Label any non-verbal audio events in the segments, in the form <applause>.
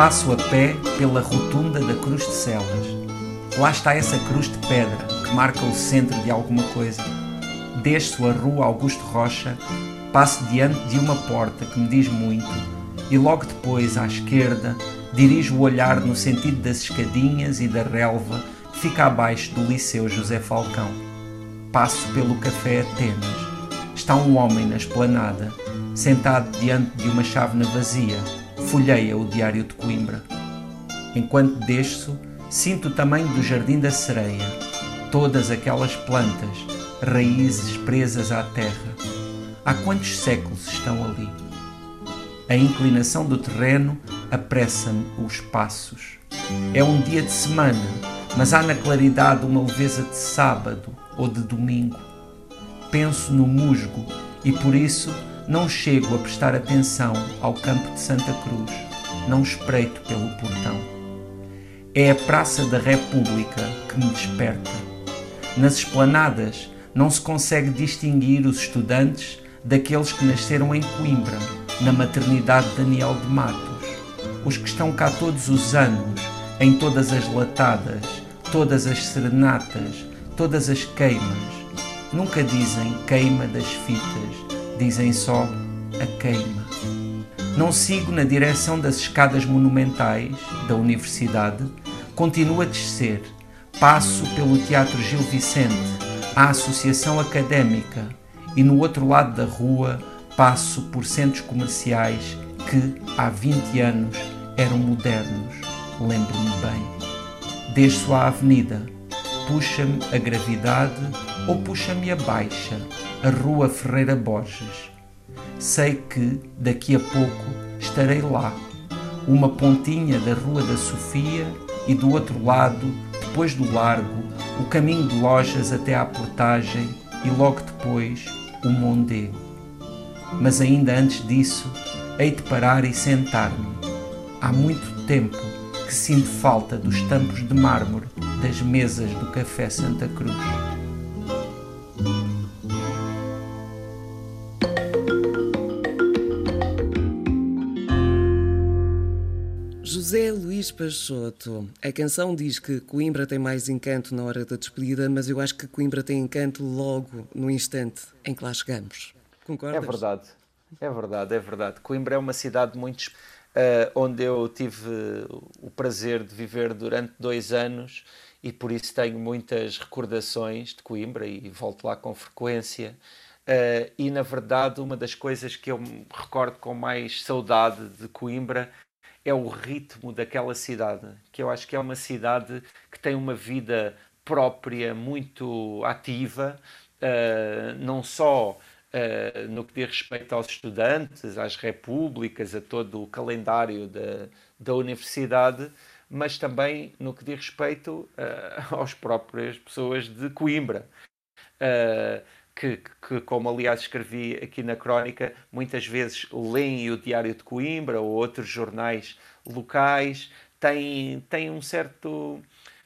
Passo a pé pela rotunda da Cruz de Celas. Lá está essa cruz de pedra que marca o centro de alguma coisa. Desço a rua Augusto Rocha, passo diante de uma porta que me diz muito e logo depois, à esquerda, dirijo o olhar no sentido das escadinhas e da relva que fica abaixo do Liceu José Falcão. Passo pelo Café Atenas. Está um homem na esplanada, sentado diante de uma chávena vazia, folheia o Diário de Coimbra. Enquanto desço, sinto o tamanho do Jardim da Sereia, todas aquelas plantas, raízes presas à terra. Há quantos séculos estão ali? A inclinação do terreno apressa-me os passos. É um dia de semana, mas há na claridade uma leveza de sábado ou de domingo. Penso no musgo e por isso não chego a prestar atenção ao campo de Santa Cruz, não espreito pelo portão. É a Praça da República que me desperta. Nas esplanadas não se consegue distinguir os estudantes daqueles que nasceram em Coimbra na maternidade Daniel de Matos, os que estão cá todos os anos, em todas as latadas, todas as serenatas, todas as queimas. Nunca dizem queima das fitas, dizem só a queima. Não sigo na direção das escadas monumentais da universidade, continuo a descer, passo pelo Teatro Gil Vicente, a Associação Académica e no outro lado da rua passo por centros comerciais que há 20 anos eram modernos, lembro-me bem. Desço à avenida, puxa-me a gravidade ou puxa-me a baixa, a Rua Ferreira Borges. Sei que daqui a pouco estarei lá, uma pontinha da Rua da Sofia e do outro lado, depois do largo, o caminho de lojas até à portagem e logo depois o Mondego mas ainda antes disso, hei de parar e sentar-me. Há muito tempo que sinto falta dos tampos de mármore das mesas do Café Santa Cruz. Peixoto, a canção diz que Coimbra tem mais encanto na hora da despedida, mas eu acho que Coimbra tem encanto logo no instante em que lá chegamos. Concordas? É verdade, é verdade, é verdade. Coimbra é uma cidade muito uh, onde eu tive o prazer de viver durante dois anos e por isso tenho muitas recordações de Coimbra e volto lá com frequência. Uh, e na verdade, uma das coisas que eu me recordo com mais saudade de Coimbra é o ritmo daquela cidade, que eu acho que é uma cidade que tem uma vida própria muito ativa, uh, não só Uh, no que diz respeito aos estudantes, às repúblicas, a todo o calendário da, da universidade, mas também no que diz respeito <laughs> uh, às próprias pessoas de Coimbra. Uh, que, que, como aliás escrevi aqui na crónica, muitas vezes leem o Diário de Coimbra ou outros jornais locais, têm, têm um certo.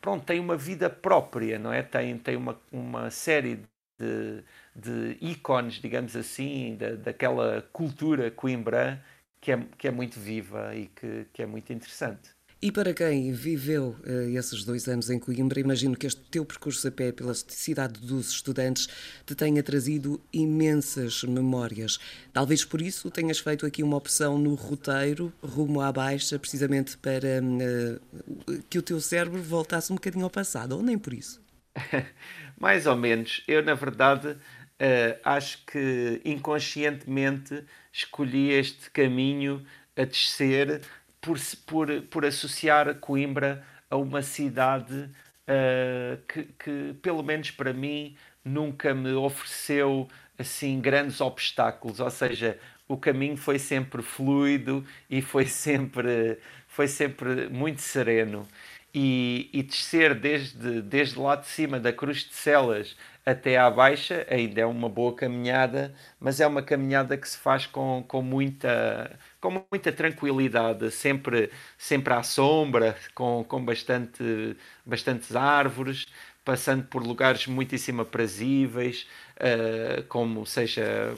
Pronto, têm uma vida própria, não é? Tem, tem uma, uma série de de ícones, digamos assim, da, daquela cultura coimbrã que é, que é muito viva e que, que é muito interessante. E para quem viveu uh, esses dois anos em Coimbra, imagino que este teu percurso a pé pela cidade dos estudantes te tenha trazido imensas memórias. Talvez por isso tenhas feito aqui uma opção no roteiro, rumo à baixa, precisamente para uh, que o teu cérebro voltasse um bocadinho ao passado, ou nem por isso? <laughs> Mais ou menos. Eu, na verdade, uh, acho que inconscientemente escolhi este caminho a descer por, por, por associar Coimbra a uma cidade uh, que, que, pelo menos para mim, nunca me ofereceu assim grandes obstáculos, ou seja, o caminho foi sempre fluido e foi sempre, foi sempre muito sereno. E, e descer desde, desde lá de cima da Cruz de Celas até à baixa ainda é uma boa caminhada, mas é uma caminhada que se faz com, com, muita, com muita tranquilidade, sempre, sempre à sombra, com, com bastante, bastantes árvores, passando por lugares muitíssimo aprazíveis, uh, como seja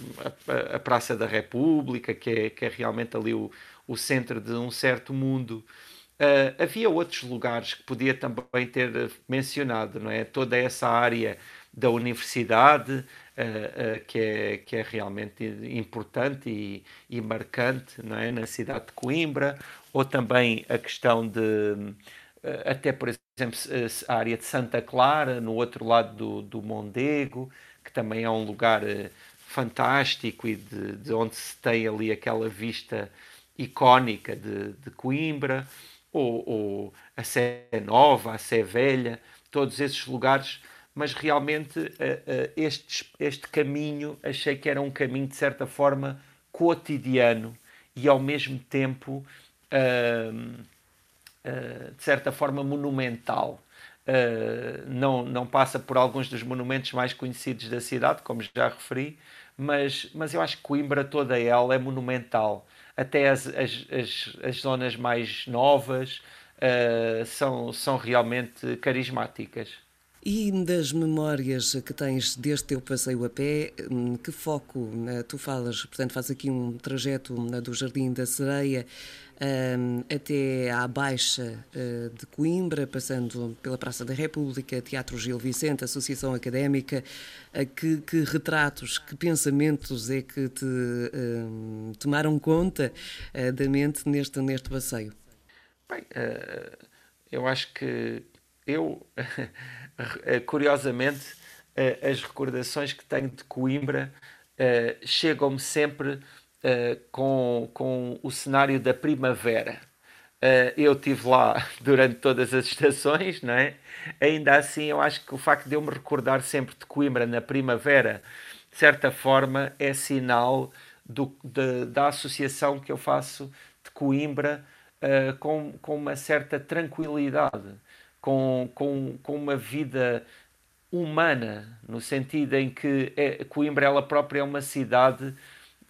a, a, Praça da República, que é, que é realmente ali o, o centro de um certo mundo. Uh, havia outros lugares que podia também ter mencionado, não é? Toda essa área da universidade, uh, uh, que, é, que é realmente importante e, e, marcante não é? na cidade de Coimbra, ou também a questão de, até por exemplo, a área de Santa Clara, no outro lado do, do Mondego, que também é um lugar fantástico e de, de, onde se tem ali aquela vista icónica de, de Coimbra, ou, ou, a Sé Nova, a Sé Velha, todos esses lugares, mas realmente uh, uh, este, este caminho achei que era um caminho de certa forma cotidiano e ao mesmo tempo uh, de certa forma monumental. não, não passa por alguns dos monumentos mais conhecidos da cidade, como já referi, mas, mas eu acho que Coimbra toda ela é monumental. Até as, as, as, as zonas mais novas são, são realmente carismáticas. E das memórias que tens deste teu passeio a pé, hum, que foco né, tu falas? Portanto, faz aqui um trajeto né, do Jardim da Sereia um, até à Baixa uh, de Coimbra, passando pela Praça da República, Teatro Gil Vicente, Associação Académica. Uh, que, que, retratos, que pensamentos é que te uh, tomaram conta da mente neste, neste passeio? Bem, eu acho que eu, <laughs> curiosamente, as recordações que tenho de Coimbra chegam-me sempre com, com o cenário da primavera. Eu estive lá <laughs> durante todas as estações, não é? Ainda assim, eu acho que o facto de eu me recordar sempre de Coimbra na primavera, de certa forma, é sinal do, de, da associação que eu faço de Coimbra uh, com, com uma certa tranquilidade, com, com, com uma vida humana, no sentido em que é, Coimbra ela própria é uma cidade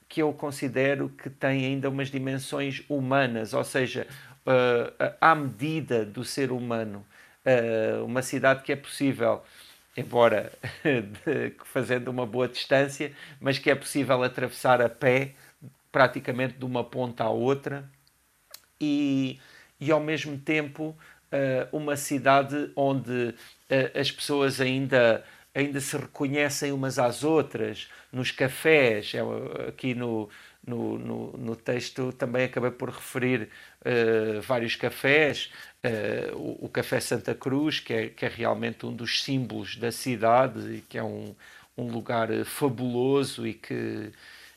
que eu considero que tem ainda umas dimensões humanas, ou seja, uh, à medida do ser humano. Uh, uma cidade que é possível, embora <laughs> fazendo uma boa distância, mas que é possível atravessar a pé praticamente de uma ponta à outra e, e ao mesmo tempo uma cidade onde as pessoas ainda ainda se reconhecem umas às outras, nos cafés, é, aqui no, no, no, no, texto também acabei por referir uh, vários cafés, uh, o, o, Café Santa Cruz, que é, que é realmente um dos símbolos da cidade e que é um, um lugar fabuloso e que,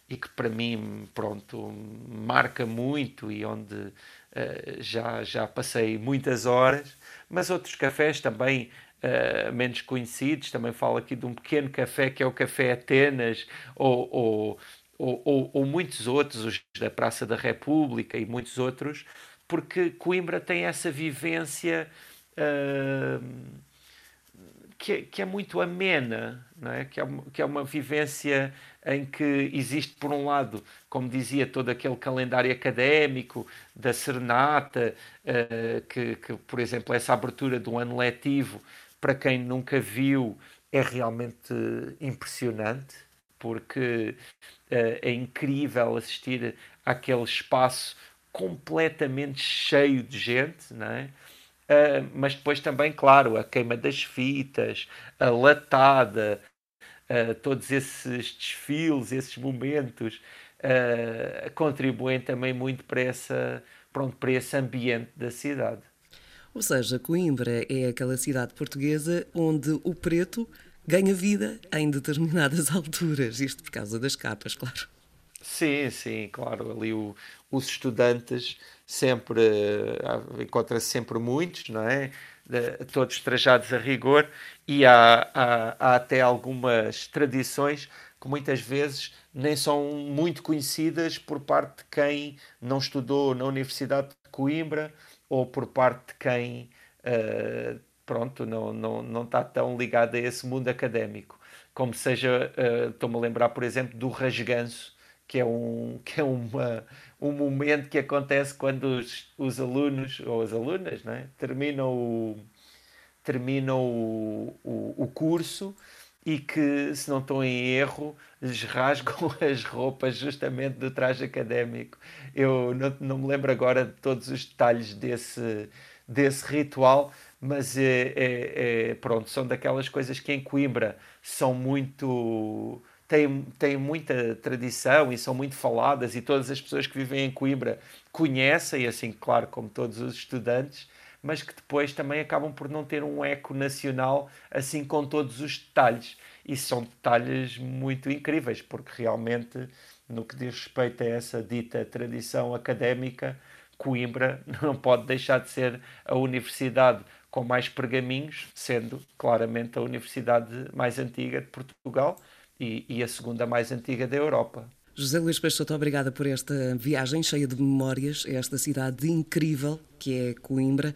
e que para mim, pronto, marca muito e onde já, já passei muitas horas, mas outros cafés também uh, menos conhecidos. Também falo aqui de um pequeno café que é o Café Atenas, ou, ou, ou, ou muitos outros, os da Praça da República e muitos outros, porque Coimbra tem essa vivência. Uh, que, é, que, é muito amena, não é? Que, é uma, que é uma vivência em que existe, por um lado, como dizia, todo aquele calendário académico da serenata, uh, que, que, por exemplo, essa abertura do ano letivo para quem nunca viu, é realmente impressionante, porque uh, é incrível assistir àquele espaço completamente cheio de gente, não é? Uh, mas depois também, claro, a queima das fitas, a latada, uh, todos esses desfiles, esses momentos, uh, contribuem também muito para, essa, pronto, para esse ambiente da cidade. Ou seja, Coimbra é aquela cidade portuguesa onde o preto ganha vida em determinadas <laughs> alturas, isto por causa das capas, claro. Sim, sim, claro. Ali o, os estudantes sempre uh, encontra-se sempre muitos, não é? De, todos trajados a rigor e há, há, há, até algumas tradições que muitas vezes nem são muito conhecidas por parte de quem não estudou na Universidade de Coimbra ou por parte de quem uh, pronto, não, não, não está tão ligado a esse mundo académico. Como seja, uh, estou-me a lembrar, por exemplo, do rasganço, que é um, <laughs> que é uma, um momento que acontece quando os, os alunos, ou as alunas, né, terminam, o, terminam o, o, o curso e que, se não estou em erro, lhes rasgam <laughs> as roupas justamente do traje académico. Eu não, não me lembro agora de todos os detalhes desse, desse ritual, mas é, é, é, pronto, são daquelas coisas que em Coimbra são muito têm, têm muita tradição e são muito faladas e todas as pessoas que vivem em Coimbra conhecem, assim, claro, como todos os estudantes, mas que depois também acabam por não ter um eco nacional assim com todos os detalhes. E são detalhes muito incríveis, porque realmente, no que diz respeito a essa dita tradição académica, Coimbra <laughs> não pode deixar de ser a universidade com mais pergaminhos, sendo claramente a universidade mais antiga de Portugal e, e a segunda mais antiga da Europa. José Luís Peixoto, obrigada por esta viagem cheia de memórias a esta cidade incrível que é Coimbra.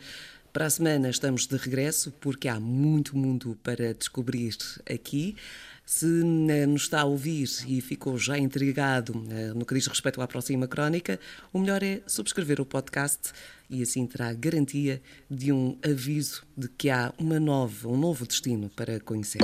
Para a semana estamos de regresso porque há muito mundo para descobrir aqui. Se eh, nos está a ouvir e ficou já intrigado eh, no que diz respeito à próxima crónica, o melhor é subscrever o podcast e assim terá garantia de um aviso de que há uma nova, um novo destino para conhecer.